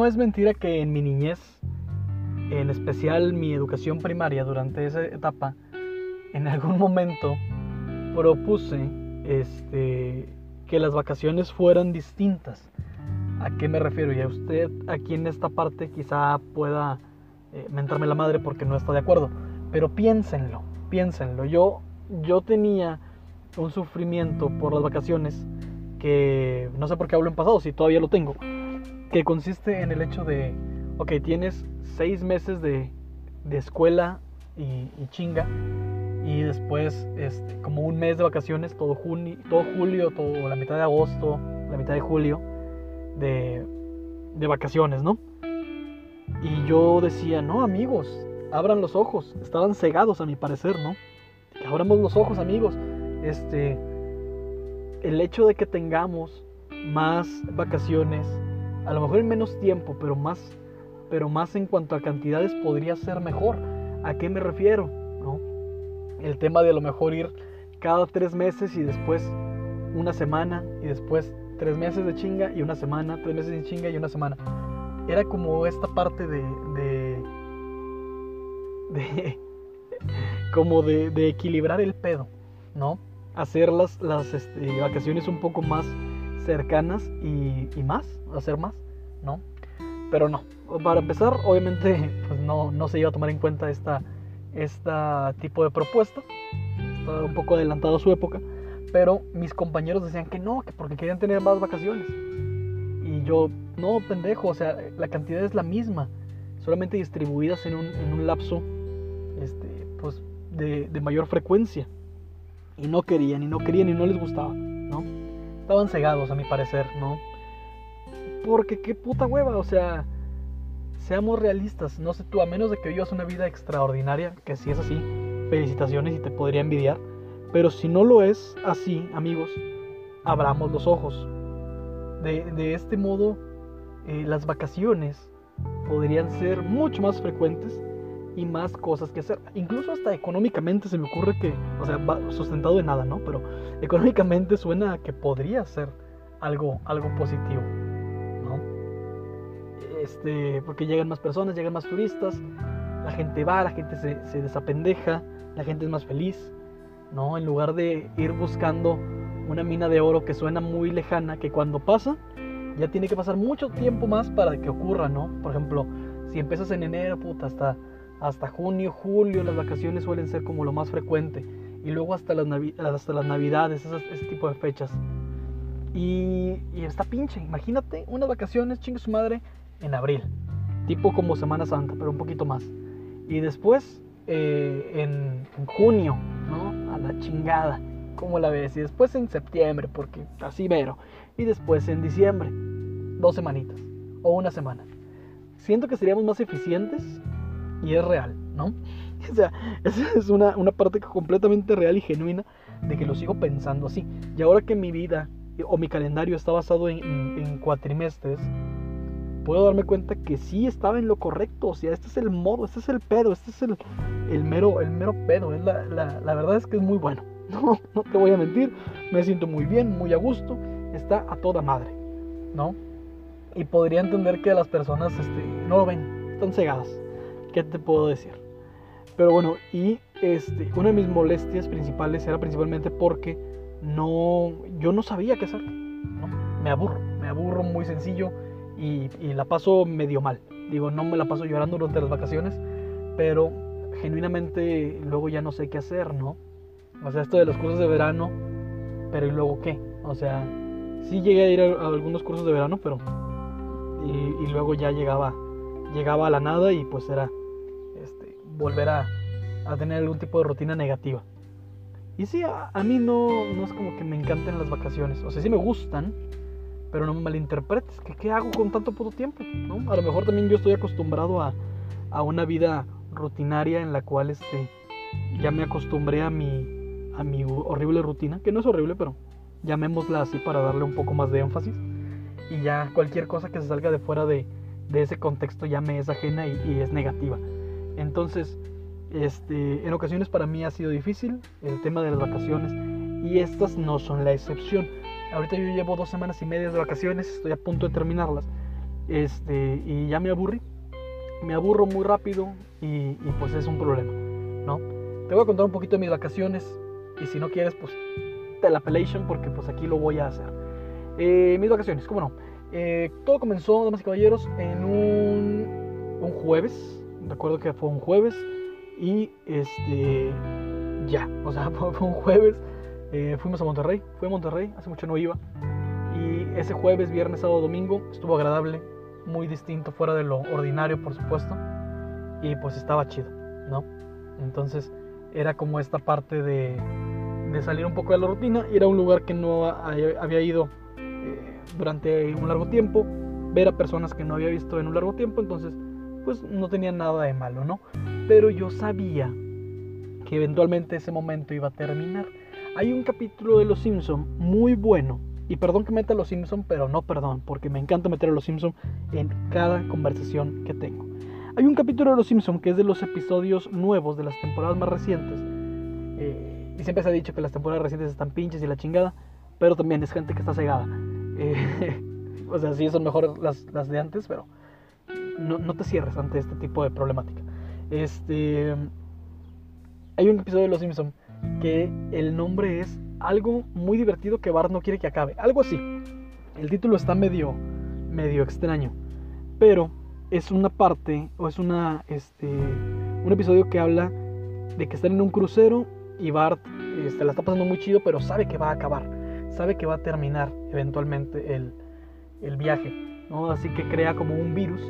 no es mentira que en mi niñez, en especial mi educación primaria durante esa etapa, en algún momento propuse este, que las vacaciones fueran distintas. ¿A qué me refiero? Y a usted aquí en esta parte quizá pueda eh, mentarme la madre porque no está de acuerdo. Pero piénsenlo, piénsenlo. Yo, yo tenía un sufrimiento por las vacaciones que no sé por qué hablo en pasado, si todavía lo tengo, que consiste en el hecho de, ok, tienes seis meses de, de escuela y, chinga, y después este, como un mes de vacaciones, todo, junio, todo julio, todo la mitad de agosto, la mitad de julio, de, de vacaciones, ¿no? Y yo decía, no, amigos, abran los ojos. Estaban cegados a mi parecer, ¿no? Abramos los ojos, amigos. Este, el hecho de que tengamos más vacaciones, a lo mejor en menos tiempo, pero más, pero más en cuanto a cantidades podría ser mejor. ¿A qué me refiero? ¿No? El tema de a lo mejor ir cada tres meses y después una semana y después tres meses de chinga y una semana, tres meses de chinga y una semana. Era como esta parte de, de, de como de, de, equilibrar el pedo, ¿no? Hacer las, las este, vacaciones un poco más cercanas y, más, hacer más, ¿no? Pero no, para empezar, obviamente, pues no, no se iba a tomar en cuenta esta, esta tipo de propuesta. Estaba un poco adelantado a su época. Pero mis compañeros decían que no, que porque querían tener más vacaciones. Y yo, no, pendejo, o sea, la cantidad es la misma, solamente distribuidas en un, en un lapso este, pues, de, de, mayor frecuencia. Y no querían, y no querían, y no les gustaba, ¿no? Estaban cegados, a mi parecer, ¿no? Porque qué puta hueva, o sea, seamos realistas, no sé tú, a menos de que vivas una vida extraordinaria, que si es así, felicitaciones y te podría envidiar pero si no lo es así, amigos, abramos los ojos. De, de este modo, eh, las vacaciones podrían ser mucho más frecuentes y más cosas que hacer. Incluso hasta económicamente se me ocurre que, o sea, sustentado de nada, ¿no? Pero económicamente suena que podría ser algo, algo positivo, ¿no? Este, porque llegan más personas, llegan más turistas, la gente va, la gente se, se desapendeja, la gente es más feliz. ¿no? En lugar de ir buscando una mina de oro que suena muy lejana, que cuando pasa, ya tiene que pasar mucho tiempo más para que ocurra, ¿no? Por ejemplo, si empiezas en enero, puta, hasta, hasta junio, julio, las vacaciones suelen ser como lo más frecuente. Y luego hasta las, hasta las navidades, ese tipo de fechas. Y, y está pinche, imagínate unas vacaciones, chingue su madre, en abril. Tipo como Semana Santa, pero un poquito más. Y después, eh, en, junio, ¿no? A la chingada. ¿Cómo la ves? Y después en septiembre, porque así mero. Y después en diciembre. Dos semanitas. O una semana. Siento que seríamos más eficientes y es real, ¿no? O sea, esa es una, una parte completamente real y genuina de que lo sigo pensando así. Y ahora que mi vida o mi calendario está basado en, en, cuatrimestres, puedo darme cuenta que sí estaba en lo correcto. O sea, este es el modo, este es el pedo, este es el, el mero, el mero pedo. La, la, la, verdad es que es muy bueno. No, no te voy a mentir. Me siento muy bien, muy a gusto. Está a toda madre. ¿No? Y podría entender que las personas este, no lo ven. Están cegadas. ¿Qué te puedo decir? Pero bueno, y este, una de mis molestias principales era principalmente porque no, yo no sabía qué hacer. ¿no? Me aburro, me aburro muy sencillo y, y, la paso medio mal. Digo, no me la paso llorando durante las vacaciones, pero genuinamente luego ya no sé qué hacer, ¿no? O sea, esto de los cursos de verano, pero ¿y luego qué? O sea, sí llegué a ir a, algunos cursos de verano, pero... Y, luego ya llegaba, llegaba a la nada y pues era volver a, tener algún tipo de rutina negativa. Y sí, a, mí no, no es como que me encanten las vacaciones. O sea, sí me gustan, pero no me malinterpretes. ¿Qué, qué hago con tanto puto tiempo? ¿no? A lo mejor también yo estoy acostumbrado a, a una vida rutinaria en la cual este, ya me acostumbré a mi, a mi horrible rutina, que no es horrible, pero llamémosla así para darle un poco más de énfasis. Y ya cualquier cosa que se salga de fuera de, de ese contexto ya me es ajena y, es negativa. Entonces, este, en ocasiones para mí ha sido difícil el tema de las vacaciones y estas no son la excepción. Ahorita yo llevo dos semanas y media de vacaciones, estoy a punto de terminarlas. Este, y ya me aburrí. Me aburro muy rápido y, pues es un problema, ¿no? Te voy a contar un poquito de mis vacaciones y si no quieres, pues te la pelation porque pues aquí lo voy a hacer. Eh, mis vacaciones, ¿cómo no? Eh, todo comenzó, damas y caballeros, en un, un jueves. Recuerdo que fue un jueves y este ya, o sea, fue un jueves. Eh, fuimos a Monterrey, fui a Monterrey, hace mucho no iba. Y ese jueves, viernes, sábado, domingo estuvo agradable, muy distinto, fuera de lo ordinario, por supuesto. Y pues estaba chido, ¿no? Entonces era como esta parte de, de salir un poco de la rutina, ir a un lugar que no había ido eh, durante un largo tiempo, ver a personas que no había visto en un largo tiempo, entonces pues no tenía nada de malo, ¿no? Pero yo sabía que eventualmente ese momento iba a terminar. Hay un capítulo de Los Simpson muy bueno. Y perdón que meta Los Simpson, pero no perdón, porque me encanta meter Los Simpson en cada conversación que tengo. Hay un capítulo de Los Simpson que es de los episodios nuevos de las temporadas más recientes. Eh, y siempre se ha dicho que las temporadas recientes están pinches y la chingada, pero también es gente que está cegada. Eh, o sea, sí son mejores las, las de antes, pero no, no, te cierres ante este tipo de problemática. Este, hay un episodio de Los Simpson que el nombre es algo muy divertido que Bart no quiere que acabe. Algo así. El título está medio, medio extraño. Pero es una parte, o es una, este, un episodio que habla de que están en un crucero y Bart este, la está pasando muy chido, pero sabe que va a acabar. Sabe que va a terminar eventualmente el, el viaje. ¿no? Así que crea como un virus,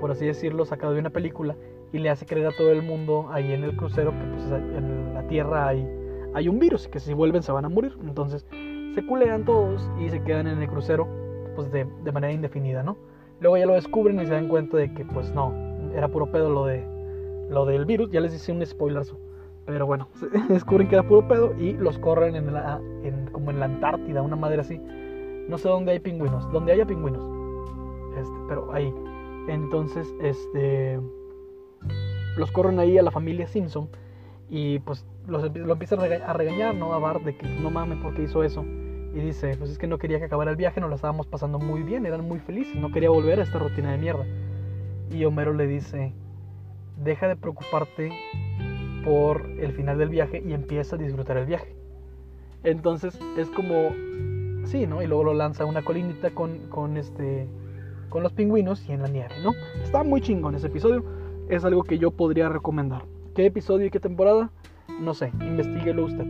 por así decirlo, sacado de una película y le hace creer a todo el mundo ahí en el crucero que pues, en la Tierra hay, hay un virus que si vuelven se van a morir. Entonces se culean todos y se quedan en el crucero pues de, de, manera indefinida, ¿no? Luego ya lo descubren y se dan cuenta de que pues no, era puro pedo lo, de, lo del virus. Ya les hice un spoiler, pero bueno, descubren que era puro pedo y los corren en la, en, como en la Antártida, una madre así. No sé dónde hay pingüinos, donde haya pingüinos. Este, pero ahí. Entonces, este los corren ahí a la familia Simpson y pues los, lo empiezan a regañar, ¿no? A Bart de que no mames porque hizo eso. Y dice, pues es que no quería que acabara el viaje, nos lo estábamos pasando muy bien, eran muy felices, no quería volver a esta rutina de mierda. Y Homero le dice, deja de preocuparte por el final del viaje y empieza a disfrutar el viaje. Entonces es como, sí, ¿no? Y luego lo lanza a una colinita con, con, este, con los pingüinos y en la nieve, ¿no? Está muy chingón ese episodio es algo que yo podría recomendar. ¿Qué episodio y qué temporada? No sé, investiguelo usted.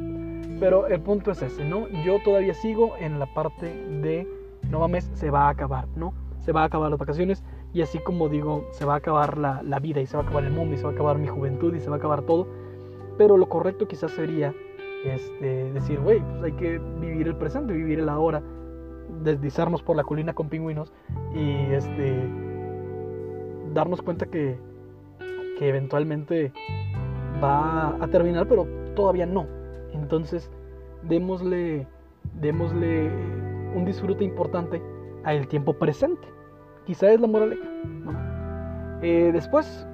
Pero el punto es ese, ¿no? Yo todavía sigo en la parte de, no mames, se va a acabar, ¿no? Se va a acabar las vacaciones y así como digo, se va a acabar la, vida y se va a acabar el mundo y se va a acabar mi juventud y se va a acabar todo. Pero lo correcto quizás sería este, decir, güey, pues hay que vivir el presente, vivir el ahora, deslizarnos por la colina con pingüinos y este, darnos cuenta que que eventualmente va a terminar, pero todavía no. Entonces, démosle, démosle un disfrute importante al tiempo presente. Quizá es la moraleja. Eh, después,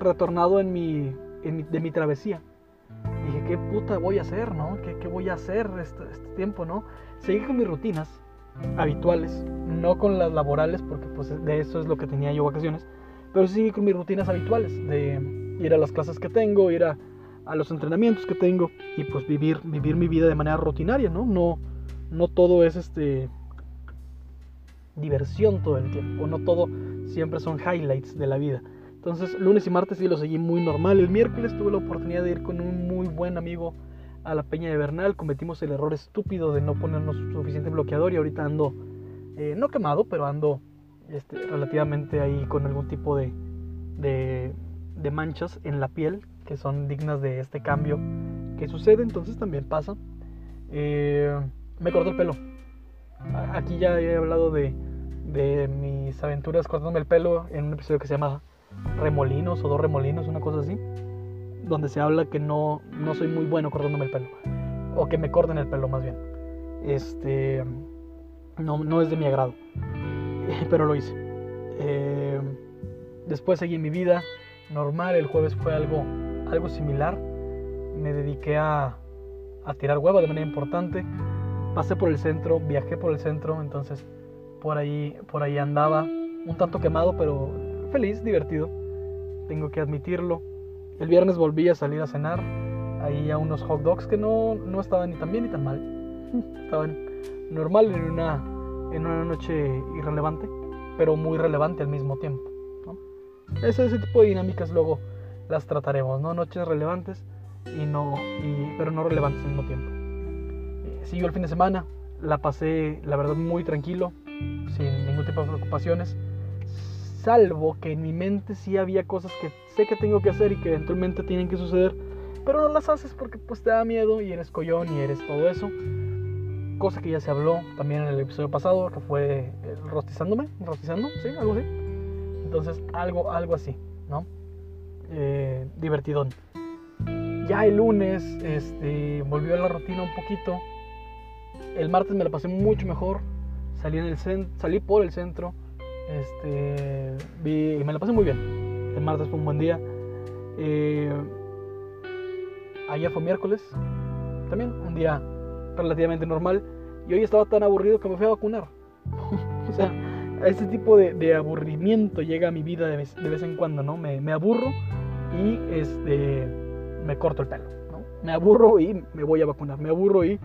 retornado en mi, de mi travesía, dije, ¿qué puta voy a hacer, no? ¿Qué, voy a hacer este, este, tiempo, no? Seguí con mis rutinas habituales, no con las laborales, porque pues de eso es lo que tenía yo vacaciones, pero sí con mis rutinas habituales, de ir a las clases que tengo, ir a, los entrenamientos que tengo y pues vivir, vivir mi vida de manera rutinaria, ¿no? No, no todo es este diversión todo el tiempo, no todo siempre son highlights de la vida. Entonces, lunes y martes sí lo seguí muy normal. El miércoles tuve la oportunidad de ir con un muy buen amigo a la Peña de Bernal. Cometimos el error estúpido de no ponernos suficiente bloqueador y ahorita ando, eh, no quemado, pero ando este, relativamente ahí con algún tipo de, manchas en la piel que son dignas de este cambio que sucede, entonces también pasa. Eh, me corto el pelo. Aquí ya he hablado de mis aventuras cortándome el pelo en un episodio que se llama Remolinos o Dos Remolinos, una cosa así, donde se habla que no, no soy muy bueno cortándome el pelo, o que me corten el pelo más bien. Este, no, no es de mi agrado. pero lo hice. Eh, después seguí mi vida normal, el jueves fue algo, algo similar. Me dediqué a, a tirar hueva de manera importante. Pasé por el centro, viajé por el centro, entonces por ahí, por ahí andaba un tanto quemado, pero feliz, divertido. Tengo que admitirlo. El viernes volví a salir a cenar. Ahí a unos hot dogs que no, no estaban ni tan bien ni tan mal. Estaban normal en una, en una noche irrelevante, pero muy relevante al mismo tiempo. Ese, ese tipo de dinámicas luego las trataremos, ¿no? Noches relevantes y no, y, pero no relevantes al mismo tiempo. Eh, siguió el fin de semana, la pasé, la verdad, muy tranquilo, sin ningún tipo de preocupaciones, salvo que en mi mente sí había cosas que sé que tengo que hacer y que eventualmente tienen que suceder, pero no las haces porque pues te da miedo y eres collón y eres todo eso. Cosa que ya se habló también en el episodio pasado, que fue rostizándome, rostizando, sí, algo así. Entonces, algo, algo así, ¿no? Eh, divertidón. Ya el lunes este, volvió a la rutina un poquito. El martes me la pasé mucho mejor. Salí, en el salí por el centro. Este, vi, me la pasé muy bien. El martes fue un buen día. Eh, ayer fue miércoles. También un día relativamente normal. Y hoy estaba tan aburrido que me fui a vacunar. o sea, ese tipo de, aburrimiento llega a mi vida de vez, en cuando, ¿no? Me, me aburro y este me corto el pelo, ¿no? Me aburro y me voy a vacunar, me aburro y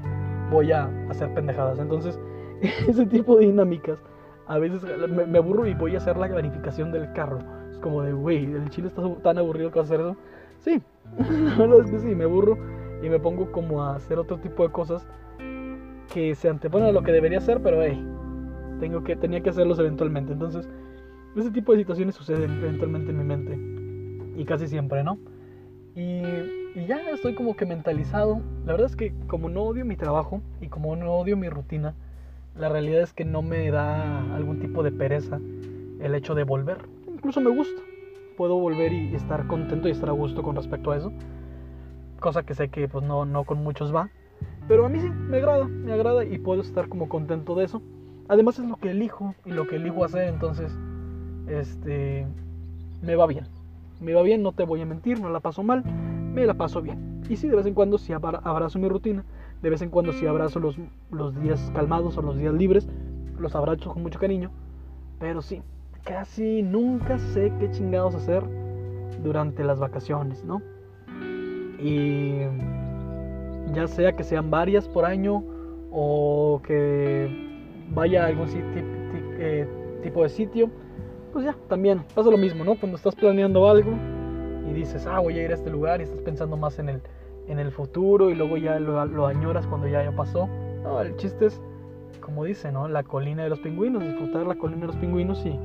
voy a hacer pendejadas. Entonces, ese tipo de dinámicas, a veces me, aburro y voy a hacer la verificación del carro. Es como de, güey, el chile está tan aburrido que hacer eso. Sí, la verdad es que sí, me aburro y me pongo como a hacer otro tipo de cosas que se anteponen a lo que debería hacer, pero hey, tengo que, tenía que hacerlos eventualmente. Entonces, ese tipo de situaciones suceden eventualmente en mi mente. Y casi siempre, ¿no? Y, ya estoy como que mentalizado. La verdad es que como no odio mi trabajo y como no odio mi rutina, la realidad es que no me da algún tipo de pereza el hecho de volver. Incluso me gusta. Puedo volver y estar contento y estar a gusto con respecto a eso. Cosa que sé que pues no, no con muchos va. Pero a mí sí, me agrada, me agrada y puedo estar como contento de eso. Además es lo que elijo y lo que elijo hacer, entonces este me va bien me va bien, no te voy a mentir, no la paso mal, me la paso bien. Y sí, de vez en cuando sí abrazo mi rutina, de vez en cuando sí abrazo los, los días calmados o los días libres, los abrazo con mucho cariño, pero sí, casi nunca sé qué chingados hacer durante las vacaciones, ¿no? Y ya sea que sean varias por año o que vaya a algún eh, tipo de sitio, pues ya, también pasa lo mismo, ¿no? Cuando estás planeando algo y dices, ah, voy a ir a este lugar y estás pensando más en el, en el futuro y luego ya lo, añoras cuando ya, ya pasó. No, el chiste es, como dice, ¿no? La colina de los pingüinos, disfrutar la colina de los pingüinos y,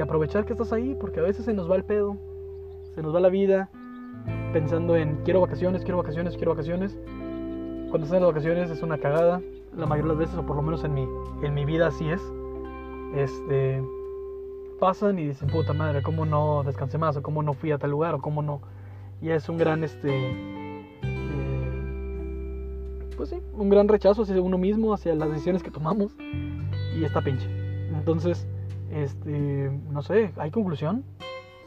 aprovechar que estás ahí, porque a veces se nos va el pedo, se nos va la vida pensando en quiero vacaciones, quiero vacaciones, quiero vacaciones. Cuando estás en las vacaciones es una cagada, la mayoría de las veces, o por lo menos en mi, en mi vida así es. Este, pasan y dicen, puta madre, ¿cómo no descansé más? ¿O cómo no fui a tal lugar? ¿O cómo no? Y es un gran, este, pues sí, un gran rechazo hacia uno mismo, hacia las decisiones que tomamos. Y está pinche. Entonces, este, no sé, ¿hay conclusión?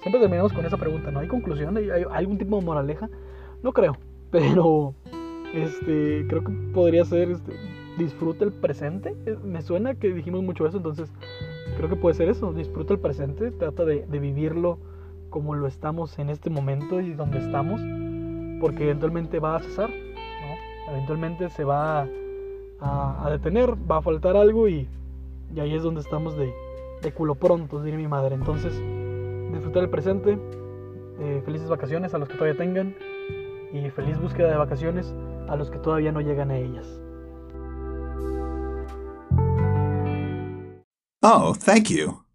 Siempre terminamos con esa pregunta, ¿no? ¿Hay conclusión? ¿Hay, algún tipo de moraleja? No creo, pero, este, creo que podría ser, este, disfruta el presente. Me suena que dijimos mucho eso, entonces creo que puede ser eso, disfruta el presente, trata de, vivirlo como lo estamos en este momento y donde estamos, porque eventualmente va a cesar. Eventualmente se va a, detener, va a faltar algo y, ahí es donde estamos de, culo pronto, diría mi madre. Entonces, disfrutar el presente, eh, felices vacaciones a los que todavía tengan y feliz búsqueda de vacaciones a los que todavía no llegan a ellas. Oh, thank you.